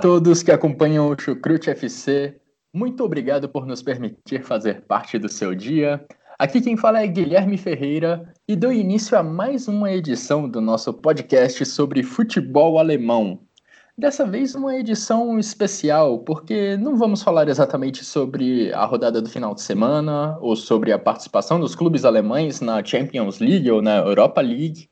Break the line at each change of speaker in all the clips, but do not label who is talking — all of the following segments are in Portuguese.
Todos que acompanham o Chucrute FC. Muito obrigado por nos permitir fazer parte do seu dia. Aqui quem fala é Guilherme Ferreira e dou início a mais uma edição do nosso podcast sobre futebol alemão. Dessa vez uma edição especial, porque não vamos falar exatamente sobre a rodada do final de semana ou sobre a participação dos clubes alemães na Champions League ou na Europa League.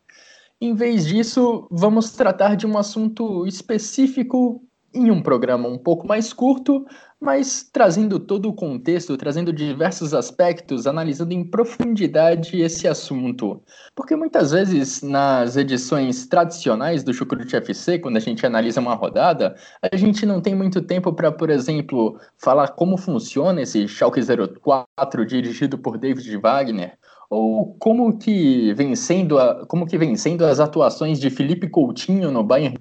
Em vez disso, vamos tratar de um assunto específico em um programa um pouco mais curto, mas trazendo todo o contexto, trazendo diversos aspectos, analisando em profundidade esse assunto. Porque muitas vezes nas edições tradicionais do Chucrute FC, quando a gente analisa uma rodada, a gente não tem muito tempo para, por exemplo, falar como funciona esse Schalke 04 dirigido por David Wagner, ou como que vencendo a, como que vencendo as atuações de Felipe Coutinho no Bayern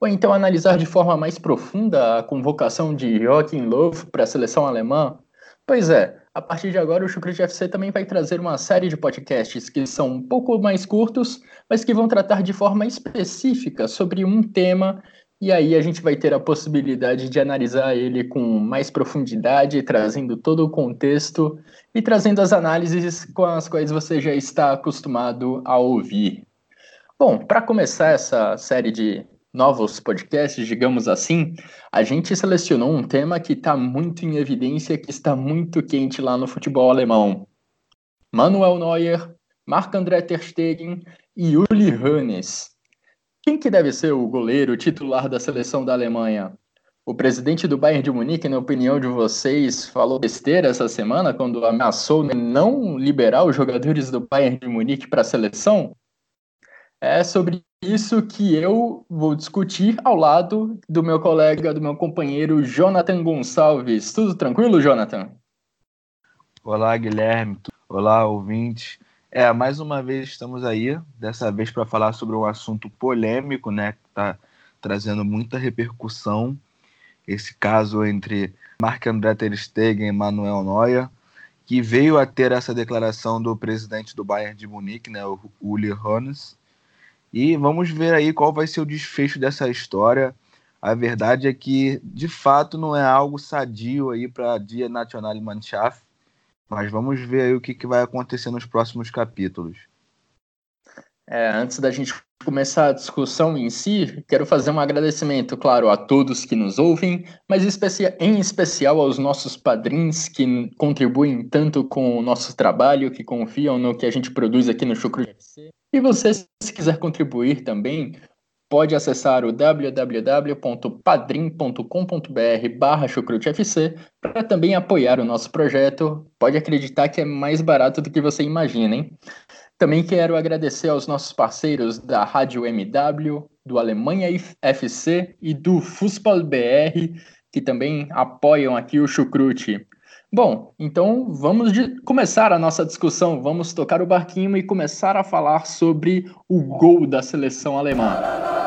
ou então analisar de forma mais profunda a convocação de Joachim Löw para a seleção alemã? Pois é, a partir de agora o Chucrute FC também vai trazer uma série de podcasts que são um pouco mais curtos, mas que vão tratar de forma específica sobre um tema e aí a gente vai ter a possibilidade de analisar ele com mais profundidade, trazendo todo o contexto e trazendo as análises com as quais você já está acostumado a ouvir. Bom, para começar essa série de novos podcasts, digamos assim, a gente selecionou um tema que está muito em evidência, que está muito quente lá no futebol alemão. Manuel Neuer, Marc-André Ter Stegen e Uli Hoeneß. Quem que deve ser o goleiro titular da seleção da Alemanha? O presidente do Bayern de Munique, na opinião de vocês, falou besteira essa semana quando ameaçou não liberar os jogadores do Bayern de Munique para a seleção? É sobre isso que eu vou discutir ao lado do meu colega, do meu companheiro Jonathan Gonçalves. Tudo tranquilo, Jonathan?
Olá, Guilherme. Olá, ouvintes. É, mais uma vez estamos aí, dessa vez para falar sobre um assunto polêmico, né, que está trazendo muita repercussão. Esse caso entre Marc-André Ter Stegen e Manuel Neuer, que veio a ter essa declaração do presidente do Bayern de Munique, né, o Uli Hoeneß, e vamos ver aí qual vai ser o desfecho dessa história. A verdade é que, de fato, não é algo sadio aí para Dia Nacional Mannschaft, mas vamos ver aí o que, que vai acontecer nos próximos capítulos.
É, antes da gente começar a discussão em si, quero fazer um agradecimento, claro, a todos que nos ouvem, mas em especial aos nossos padrinhos que contribuem tanto com o nosso trabalho, que confiam no que a gente produz aqui no Chucro FC. E você, se quiser contribuir também, pode acessar o www.padrim.com.br barra chucrutefc para também apoiar o nosso projeto. Pode acreditar que é mais barato do que você imagina, hein? Também quero agradecer aos nossos parceiros da Rádio MW, do Alemanha FC e do Fußball BR, que também apoiam aqui o Chucrute. Bom, então vamos começar a nossa discussão, vamos tocar o barquinho e começar a falar sobre o gol da seleção alemã.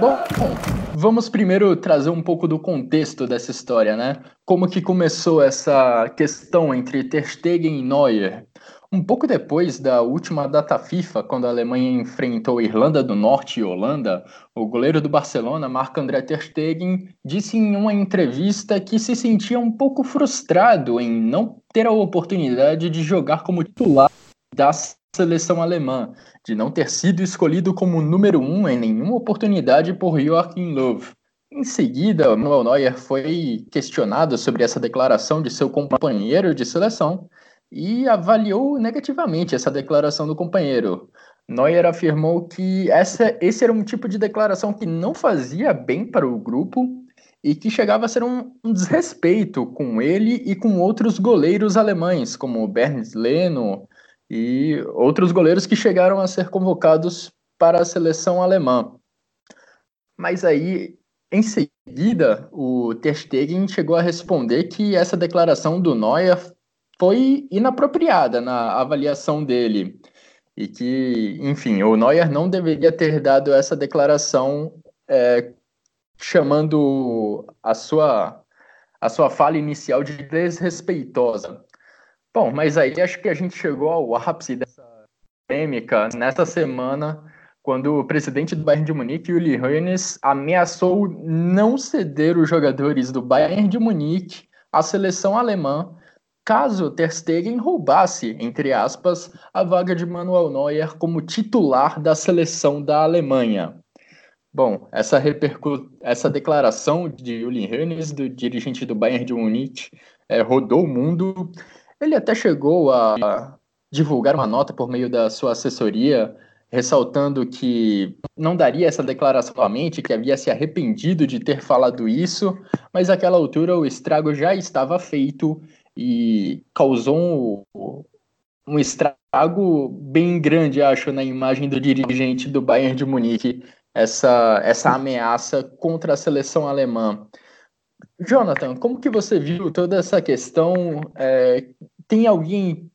Bom, vamos primeiro trazer um pouco do contexto dessa história, né? Como que começou essa questão entre Ter Stegen e Neuer? Um pouco depois da última data FIFA, quando a Alemanha enfrentou Irlanda do Norte e Holanda, o goleiro do Barcelona, Marc-André Ter Stegen, disse em uma entrevista que se sentia um pouco frustrado em não ter a oportunidade de jogar como titular da seleção alemã, de não ter sido escolhido como número um em nenhuma oportunidade por Joachim Löw. Em seguida, Manuel Neuer foi questionado sobre essa declaração de seu companheiro de seleção e avaliou negativamente essa declaração do companheiro. Neuer afirmou que essa, esse era um tipo de declaração que não fazia bem para o grupo e que chegava a ser um, um desrespeito com ele e com outros goleiros alemães, como Bernd Leno e outros goleiros que chegaram a ser convocados para a seleção alemã. Mas aí, em seguida, o Ter Stegen chegou a responder que essa declaração do Neuer foi inapropriada na avaliação dele e que, enfim, o Neuer não deveria ter dado essa declaração é, chamando a sua, a sua fala inicial de desrespeitosa. Bom, mas aí acho que a gente chegou ao ápice dessa polêmica nessa semana, quando o presidente do Bayern de Munique, Uli Hoeneß, ameaçou não ceder os jogadores do Bayern de Munique à seleção alemã caso Ter Stegen roubasse, entre aspas, a vaga de Manuel Neuer como titular da seleção da Alemanha. Bom, essa, repercu... essa declaração de Uli Hoeneß, do dirigente do Bayern de Munique, é, rodou o mundo. Ele até chegou a divulgar uma nota por meio da sua assessoria, ressaltando que não daria essa declaração somente, que havia se arrependido de ter falado isso, mas naquela altura o estrago já estava feito e causou um, um estrago bem grande, acho, na imagem do dirigente do Bayern de Munique, essa, essa ameaça contra a seleção alemã. Jonathan, como que você viu toda essa questão? É, tem alguém,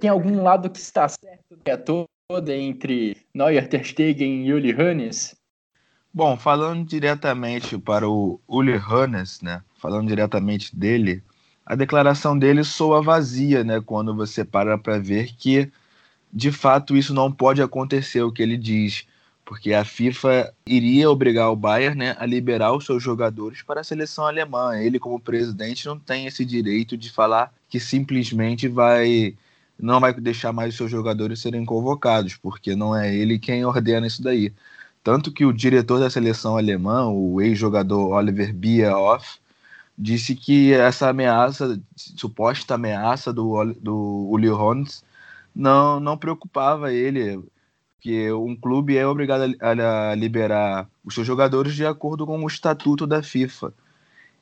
tem algum lado que está certo é toda entre Neuer, Ter Stegen e Uli Hoeneß?
Bom, falando diretamente para o Uli Hoeneß, né? Falando diretamente dele, a declaração dele soa vazia, né? Quando você para para ver que de fato isso não pode acontecer, o que ele diz porque a FIFA iria obrigar o Bayern né, a liberar os seus jogadores para a seleção alemã. Ele, como presidente, não tem esse direito de falar que simplesmente vai não vai deixar mais os seus jogadores serem convocados, porque não é ele quem ordena isso daí. Tanto que o diretor da seleção alemã, o ex-jogador Oliver Bierhoff, disse que essa ameaça, suposta ameaça do, do Uli Hones, não, não preocupava ele que um clube é obrigado a, a liberar os seus jogadores de acordo com o estatuto da FIFA.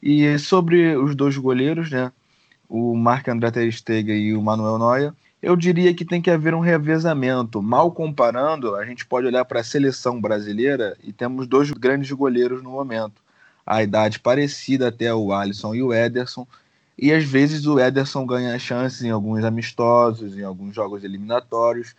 E sobre os dois goleiros, né, o Marc-André Ter Stegen e o Manuel Neuer, eu diria que tem que haver um revezamento. Mal comparando, a gente pode olhar para a seleção brasileira e temos dois grandes goleiros no momento. A idade parecida até o Alisson e o Ederson, e às vezes o Ederson ganha chances em alguns amistosos, em alguns jogos eliminatórios.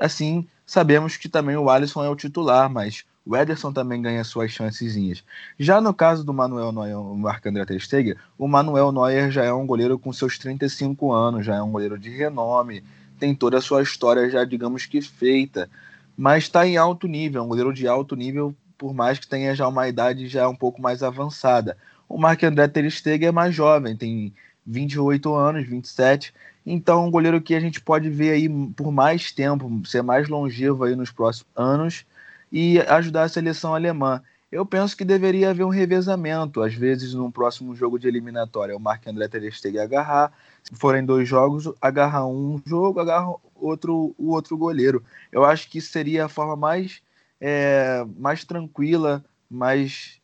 Assim, sabemos que também o Alisson é o titular, mas o Ederson também ganha suas chancezinhas. Já no caso do Manuel Neuer, o Marc-André Ter Stegen, o Manuel Neuer já é um goleiro com seus 35 anos, já é um goleiro de renome, tem toda a sua história já, digamos que feita, mas está em alto nível, é um goleiro de alto nível, por mais que tenha já uma idade já um pouco mais avançada. O Marc-André Ter Stegen é mais jovem, tem 28 anos, 27, então, um goleiro que a gente pode ver aí por mais tempo, ser mais longevo aí nos próximos anos e ajudar a seleção alemã. Eu penso que deveria haver um revezamento, às vezes no próximo jogo de eliminatória, o Marc André Ter Stegen agarrar, se forem dois jogos, agarrar um jogo, agarra outro, o outro goleiro. Eu acho que seria a forma mais, é, mais tranquila, mais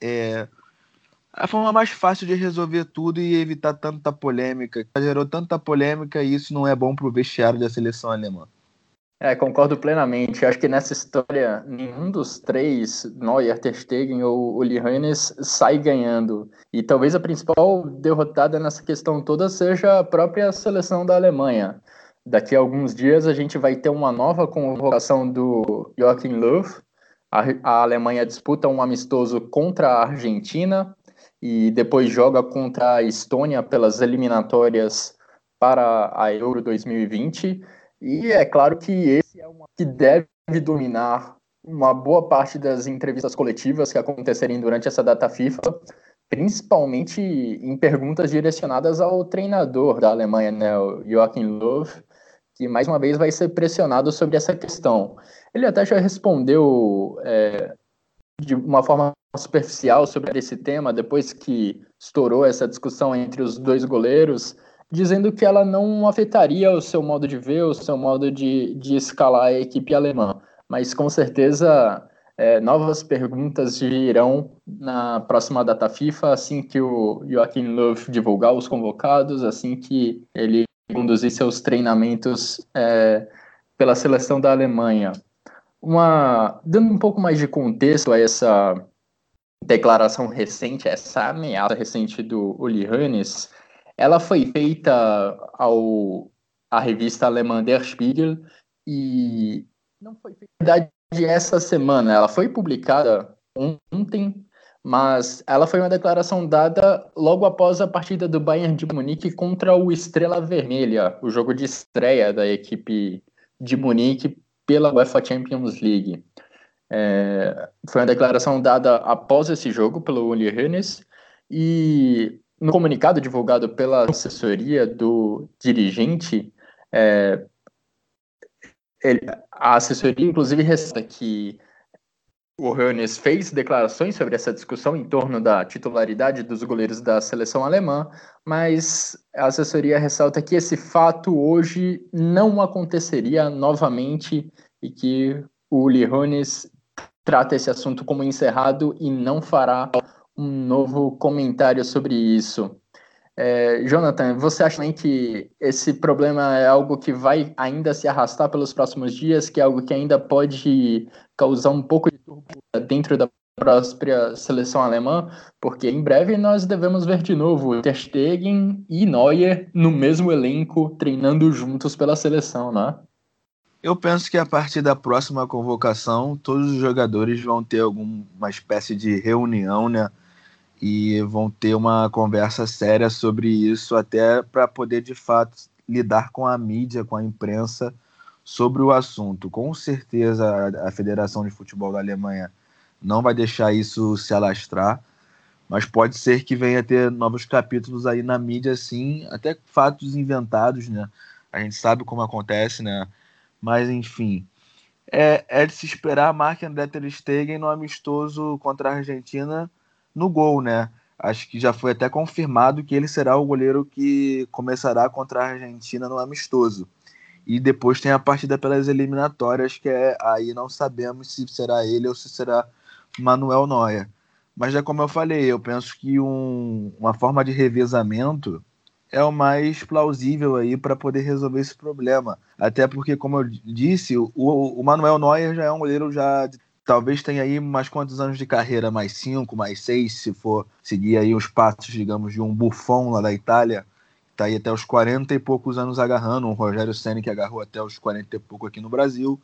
é, a forma mais fácil de resolver tudo e evitar tanta polêmica. Gerou tanta polêmica e isso não é bom para o vestiário da seleção alemã.
É, concordo plenamente. Acho que nessa história, nenhum dos três, Neuer, Ter Stegen ou Uli Hoeneß, sai ganhando. E talvez a principal derrotada nessa questão toda seja a própria seleção da Alemanha. Daqui a alguns dias a gente vai ter uma nova convocação do Joachim Löw. A, a Alemanha disputa um amistoso contra a Argentina e depois joga contra a Estônia pelas eliminatórias para a Euro 2020. E é claro que esse é uma que deve dominar uma boa parte das entrevistas coletivas que acontecerem durante essa data FIFA, principalmente em perguntas direcionadas ao treinador da Alemanha, né, o Joachim Löw, que mais uma vez vai ser pressionado sobre essa questão. Ele até já respondeu é, de uma forma superficial sobre esse tema, depois que estourou essa discussão entre os dois goleiros, dizendo que ela não afetaria o seu modo de ver, o seu modo de, de escalar a equipe alemã. Mas com certeza é, novas perguntas virão na próxima data FIFA, assim que o Joachim Löw divulgar os convocados, assim que ele conduzir seus treinamentos é, pela seleção da Alemanha. Uma, dando um pouco mais de contexto a essa declaração recente, essa ameaça recente do Uli Hoeneß, ela foi feita ao à revista alemã Der Spiegel e não foi feita essa semana. Ela foi publicada ontem, mas ela foi uma declaração dada logo após a partida do Bayern de Munique contra o Estrela Vermelha, o jogo de estreia da equipe de Munique pela UEFA Champions League. É, foi uma declaração dada após esse jogo pelo Uli Hoeneß e no comunicado divulgado pela assessoria do dirigente, é, ele, a assessoria inclusive ressalta que o Hoeneß fez declarações sobre essa discussão em torno da titularidade dos goleiros da seleção alemã, mas a assessoria ressalta que esse fato hoje não aconteceria novamente e que o Uli Hoeneß trata esse assunto como encerrado e não fará um novo comentário sobre isso. É, Jonathan, você acha também que esse problema é algo que vai ainda se arrastar pelos próximos dias, que é algo que ainda pode causar um pouco de turbulência dentro da própria seleção alemã? Porque em breve nós devemos ver de novo Ter Stegen e Neuer no mesmo elenco, treinando juntos pela seleção, né?
Eu penso que a partir da próxima convocação, todos os jogadores vão ter alguma espécie de reunião, né? e vão ter uma conversa séria sobre isso, até para poder de fato lidar com a mídia, com a imprensa sobre o assunto. Com certeza a Federação de Futebol da Alemanha não vai deixar isso se alastrar, mas pode ser que venha ter novos capítulos aí na mídia, sim, até fatos inventados, né? A gente sabe como acontece, né? Mas enfim, é, é de se esperar a marca André Ter Stegen no amistoso contra a Argentina no gol, né? Acho que já foi até confirmado que ele será o goleiro que começará contra a Argentina no amistoso. E depois tem a partida pelas eliminatórias, que é aí não sabemos se será ele ou se será Manuel Neuer. Mas é como eu falei, eu penso que um, uma forma de revezamento é o mais plausível aí para poder resolver esse problema. Até porque, como eu disse, o, o Manuel Neuer já é um goleiro já talvez tenha aí mais quantos anos de carreira? Mais cinco, mais seis, se for seguir aí os passos, digamos, de um Buffon lá da Itália, tá aí até os 40 e poucos anos agarrando, um Rogério Senna que agarrou até os 40 e pouco aqui no Brasil,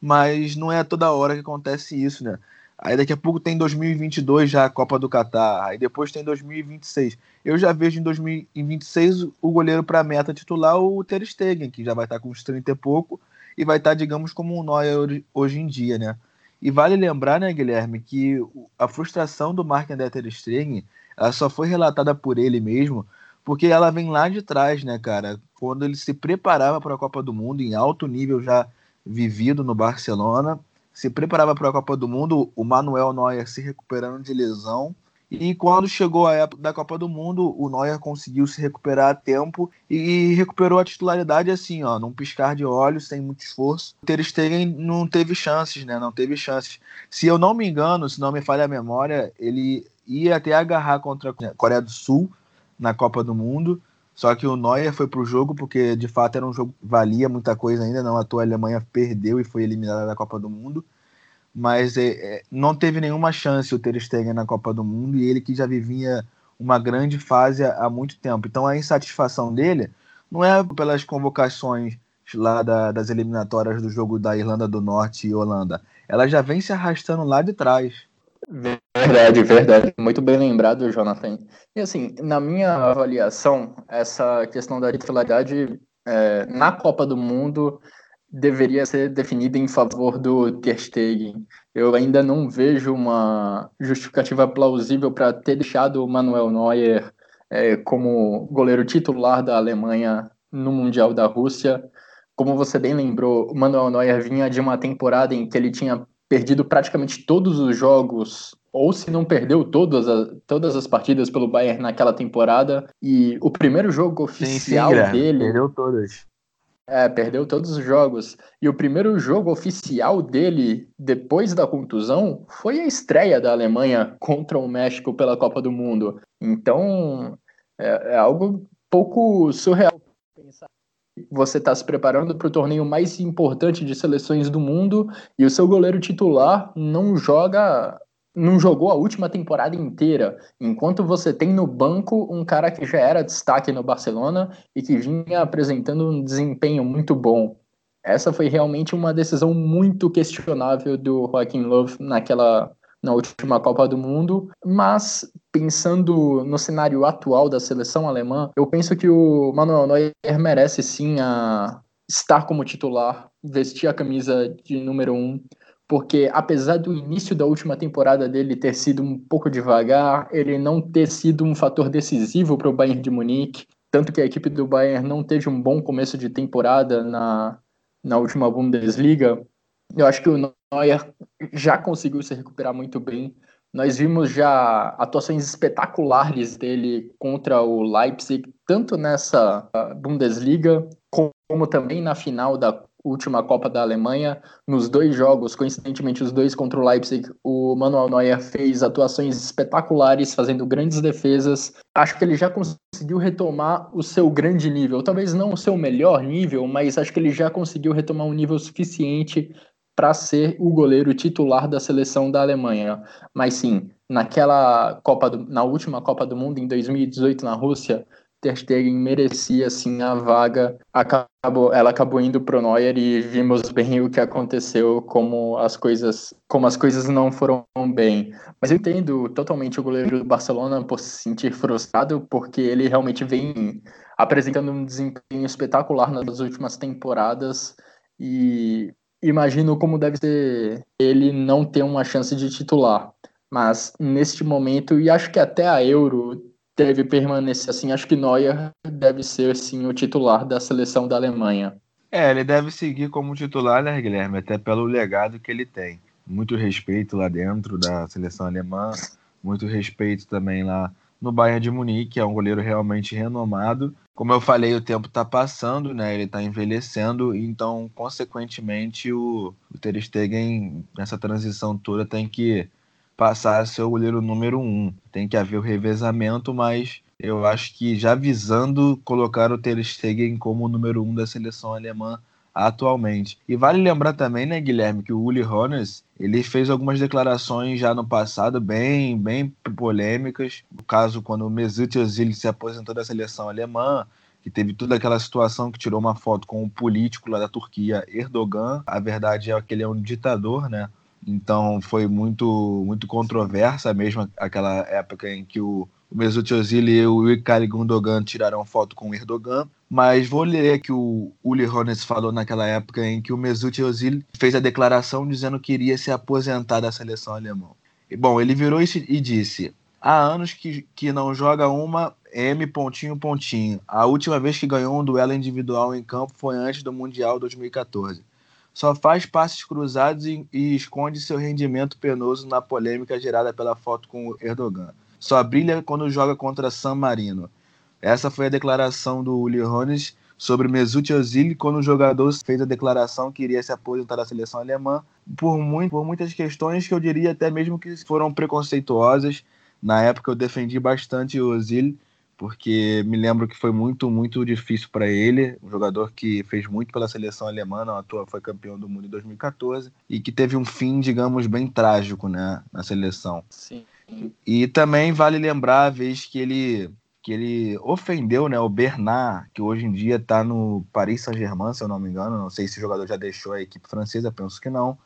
mas não é toda hora que acontece isso, né? Aí daqui a pouco tem 2022 já a Copa do Catar, aí depois tem 2026. Eu já vejo em 2026 o goleiro para meta titular o Ter Stegen, que já vai estar com uns 30 e pouco e vai estar, digamos, como um Neuer hoje em dia, né? E vale lembrar, né, Guilherme, que a frustração do Mark André Ter Stegen, ela só foi relatada por ele mesmo, porque ela vem lá de trás, né, cara? Quando ele se preparava para a Copa do Mundo em alto nível já vivido no Barcelona, se preparava para a Copa do Mundo, o Manuel Neuer se recuperando de lesão, e quando chegou a época da Copa do Mundo, o Neuer conseguiu se recuperar a tempo e recuperou a titularidade assim, ó, num piscar de olhos, sem muito esforço. Ter Stegen não teve chances, né? Não teve chances. Se eu não me engano, se não me falha a memória, ele ia até agarrar contra a Coreia do Sul na Copa do Mundo. Só que o Neuer foi pro jogo porque de fato era um jogo que valia muita coisa ainda, não à toa a Alemanha perdeu e foi eliminada da Copa do Mundo mas é, é, não teve nenhuma chance o Ter Stegen na Copa do Mundo e ele que já vivia uma grande fase há muito tempo. Então a insatisfação dele não é pelas convocações lá da, das eliminatórias do jogo da Irlanda do Norte e Holanda. Ela já vem se arrastando lá de trás.
Verdade, verdade. Muito bem lembrado, Jonathan. E assim, na minha avaliação, essa questão da titularidade é, na Copa do Mundo deveria ser definida em favor do Ter Stegen. Eu ainda não vejo uma justificativa plausível para ter deixado o Manuel Neuer é, como goleiro titular da Alemanha no Mundial da Rússia. Como você bem lembrou, o Manuel Neuer vinha de uma temporada em que ele tinha perdido praticamente todos os jogos ou se não perdeu todas, as, todas as partidas pelo Bayern naquela temporada. E o primeiro jogo oficial sim, sim, dele.
Perdeu todas.
É, perdeu todos os jogos. E o primeiro jogo oficial dele, depois da contusão, foi a estreia da Alemanha contra o México pela Copa do Mundo. Então, é, é algo pouco surreal. Você está se preparando para o torneio mais importante de seleções do mundo e o seu goleiro titular não joga não jogou a última temporada inteira, enquanto você tem no banco um cara que já era destaque no Barcelona e que vinha apresentando um desempenho muito bom. Essa foi realmente uma decisão muito questionável do Joaquim Love naquela na última Copa do Mundo, mas pensando no cenário atual da seleção alemã, eu penso que o Manuel Neuer merece sim a estar como titular, vestir a camisa de número um porque apesar do início da última temporada dele ter sido um pouco devagar, ele não ter sido um fator decisivo para o Bayern de Munique, tanto que a equipe do Bayern não teve um bom começo de temporada na, na última Bundesliga, eu acho que o Neuer já conseguiu se recuperar muito bem. Nós vimos já atuações espetaculares dele contra o Leipzig, tanto nessa Bundesliga como também na final da última Copa da Alemanha, nos dois jogos, coincidentemente os dois contra o Leipzig, o Manuel Neuer fez atuações espetaculares, fazendo grandes defesas. Acho que ele já conseguiu retomar o seu grande nível, talvez não o seu melhor nível, mas acho que ele já conseguiu retomar um nível suficiente para ser o goleiro titular da seleção da Alemanha. Mas sim, naquela Copa do, na última Copa do Mundo em 2018 na Rússia, Ter Stegen merecia sim a vaga. Acabou, ela acabou indo pro Neuer e vimos bem o que aconteceu, como as coisas, como as coisas não foram bem. Mas eu entendo totalmente o goleiro do Barcelona por se sentir frustrado, porque ele realmente vem apresentando um desempenho espetacular nas últimas temporadas e imagino como deve ser ele não ter uma chance de titular. Mas neste momento, e acho que até a Euro deve permanecer assim. Acho que Neuer deve ser sim o titular da seleção da Alemanha.
É, ele deve seguir como titular, né, Guilherme? Até pelo legado que ele tem. Muito respeito lá dentro da seleção alemã, muito respeito também lá no Bayern de Munique, é um goleiro realmente renomado. Como eu falei, o tempo está passando, né? Ele está envelhecendo, então, consequentemente, o, o Ter Stegen, nessa transição toda, tem que passar a ser o goleiro número um. Tem que haver o revezamento, mas eu acho que já visando colocar o Ter Stegen como o número um da seleção alemã atualmente. E vale lembrar também, né, Guilherme, que o Uli Hoeneß, ele fez algumas declarações já no passado bem, bem polêmicas. No caso, quando o Mesut Özil se aposentou da seleção alemã, que teve toda aquela situação que tirou uma foto com o político lá da Turquia, Erdogan. A verdade é que ele é um ditador, né? Então foi muito muito controversa mesmo aquela época em que o, o Mesut Özil e o Ilkay Gundogan tiraram foto com o Erdogan. Mas vou ler que o Uli Hones falou naquela época em que o Mesut Özil fez a declaração dizendo que iria se aposentar da seleção alemã. E, bom, ele virou e disse: há anos que, que não joga uma M pontinho pontinho. A última vez que ganhou um duelo individual em campo foi antes do Mundial 2014 só faz passes cruzados e, e, esconde seu rendimento penoso na polêmica gerada pela foto com Erdogan. Só brilha quando joga contra San Marino. Essa foi a declaração do Uli Hones sobre Mesut Özil quando o jogador fez a declaração que iria se aposentar da seleção alemã por, muito, por muitas questões que eu diria até mesmo que foram preconceituosas. Na época eu defendi bastante o Özil porque me lembro que foi muito, muito difícil para ele, um jogador que fez muito pela seleção alemã, não atua, foi campeão do mundo em 2014, e que teve um fim, digamos, bem trágico né, na seleção.
Sim.
E também vale lembrar a vez que ele que ele ofendeu né, o Bernard, que hoje em dia está no Paris Saint-Germain, se eu não me engano. Não sei se o jogador já deixou a equipe francesa, penso que não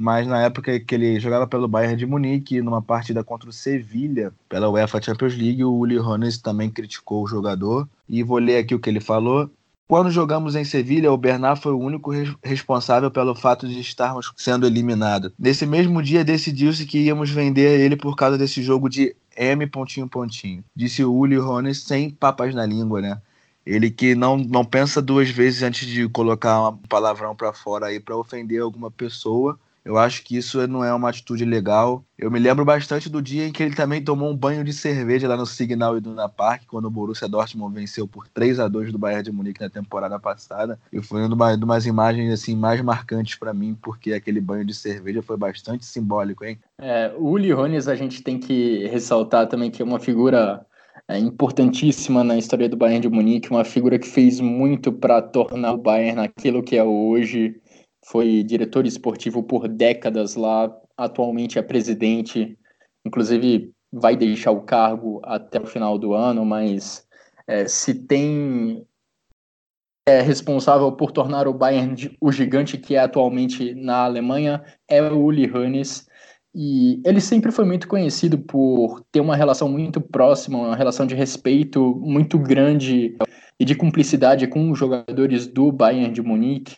mas na época que ele jogava pelo Bayern de Munique, numa partida contra o Sevilha, pela UEFA Champions League, o Uli Hones também criticou o jogador. E vou ler aqui o que ele falou. Quando jogamos em Sevilha, o Bernard foi o único responsável pelo fato de estarmos sendo eliminados. Nesse mesmo dia, decidiu-se que íamos vender ele por causa desse jogo de M pontinho pontinho. Disse o Uli Hones sem papas na língua, né? Ele que não, não pensa duas vezes antes de colocar um palavrão para fora aí para ofender alguma pessoa Eu acho que isso não é uma atitude legal. Eu me lembro bastante do dia em que ele também tomou um banho de cerveja lá no Signal Iduna Park, quando o Borussia Dortmund venceu por 3 a 2 do Bayern de Munique na temporada passada. E foi uma de umas imagens assim mais marcantes para mim, porque aquele banho de cerveja foi bastante simbólico, hein?
É, o Uli Hones a gente tem que ressaltar também que é uma figura é, importantíssima na história do Bayern de Munique, uma figura que fez muito para tornar o Bayern aquilo que é hoje foi diretor esportivo por décadas lá, atualmente é presidente, inclusive vai deixar o cargo até o final do ano, mas é, se tem é responsável por tornar o Bayern o gigante que é atualmente na Alemanha é o Uli Hoeneß. E ele sempre foi muito conhecido por ter uma relação muito próxima, uma relação de respeito muito grande e de cumplicidade com os jogadores do Bayern de Munique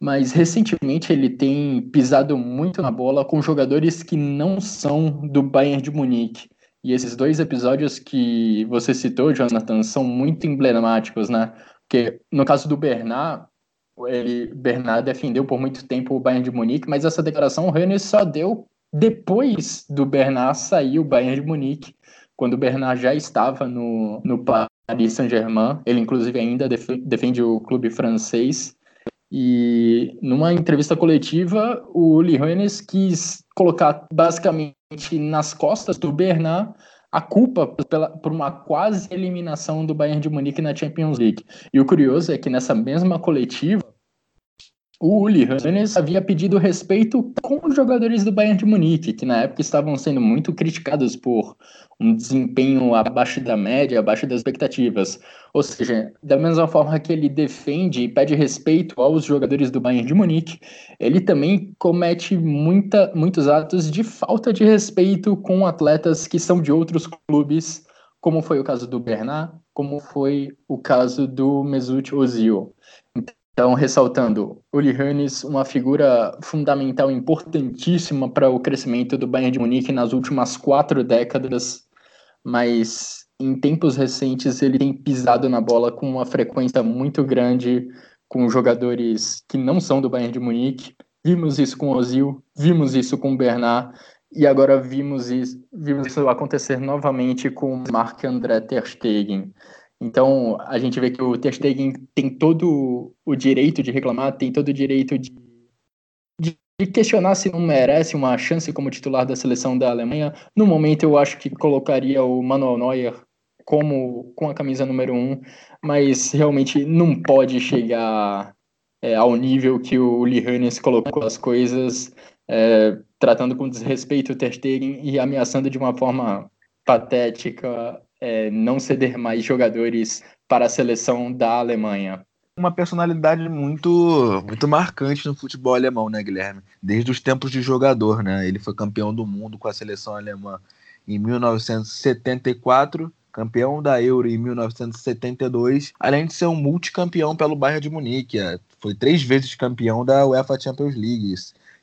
mas recentemente ele tem pisado muito na bola com jogadores que não são do Bayern de Munique. E esses dois episódios que você citou, Jonathan, são muito emblemáticos, né? Porque no caso do Bernard, ele, Bernard defendeu por muito tempo o Bayern de Munique, mas essa declaração o Rennes só deu depois do Bernard sair o Bayern de Munique, quando o Bernard já estava no, no Paris Saint-Germain. Ele, inclusive, ainda defende o clube francês. E numa entrevista coletiva, o Uli Hoeneß quis colocar basicamente nas costas do Bernard a culpa pela, por uma quase eliminação do Bayern de Munique na Champions League. E o curioso é que nessa mesma coletiva, o Uli Hoeneß havia pedido respeito com os jogadores do Bayern de Munique, que na época estavam sendo muito criticados por um desempenho abaixo da média, abaixo das expectativas. Ou seja, da mesma forma que ele defende e pede respeito aos jogadores do Bayern de Munique, ele também comete muita, muitos atos de falta de respeito com atletas que são de outros clubes, como foi o caso do Bernard, como foi o caso do Mesut Ozil. Então, ressaltando, Uli Hoeneß, uma figura fundamental, importantíssima para o crescimento do Bayern de Munique nas últimas quatro décadas, mas em tempos recentes ele tem pisado na bola com uma frequência muito grande com jogadores que não são do Bayern de Munique. Vimos isso com Ozil, vimos isso com Bernard e agora vimos isso, vimos isso acontecer novamente com Marc-André Ter Stegen. Então, a gente vê que o Ter Stegen tem todo o direito de reclamar, tem todo o direito de, de, questionar se não merece uma chance como titular da seleção da Alemanha. No momento, eu acho que colocaria o Manuel Neuer como com a camisa número um, mas realmente não pode chegar é, ao nível que o Hoeneß colocou as coisas, é, tratando com desrespeito o Ter Stegen e ameaçando de uma forma patética é, não ceder mais jogadores para a seleção da Alemanha.
Uma personalidade muito, muito marcante no futebol alemão, né, Guilherme? Desde os tempos de jogador, né? Ele foi campeão do mundo com a seleção alemã em 1974, campeão da Euro em 1972, além de ser um multicampeão pelo Bayern de Munique. É, foi três vezes campeão da UEFA Champions League,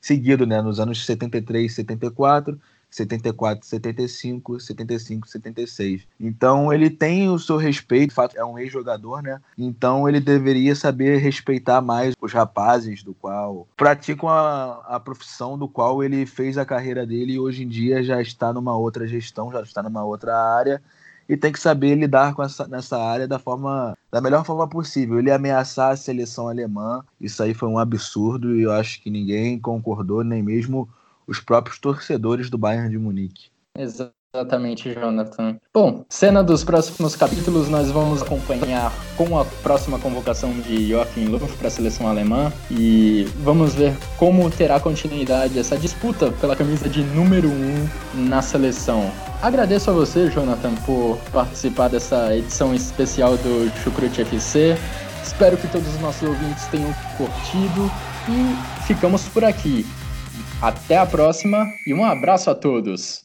seguido, né, nos anos 73 e 74, 74, 75, 75, 76. Então ele tem o seu respeito, de fato é um ex-jogador, né? Então ele deveria saber respeitar mais os rapazes do qual praticam a, a profissão do qual ele fez a carreira dele e hoje em dia já está numa outra gestão, já está numa outra área e tem que saber lidar com essa, nessa área da forma da melhor forma possível. Ele ameaçar a seleção alemã, isso aí foi um absurdo e eu acho que ninguém concordou, nem mesmo os próprios torcedores do Bayern de Munique.
Exatamente, Jonathan. Bom, cena dos próximos capítulos nós vamos acompanhar com a próxima convocação de Joachim Löw para a seleção alemã e vamos ver como terá continuidade essa disputa pela camisa de número 1 um na seleção. Agradeço a você, Jonathan, por participar dessa edição especial do Chucrute FC. Espero que todos os nossos ouvintes tenham curtido e ficamos por aqui. Até a próxima e um abraço a todos!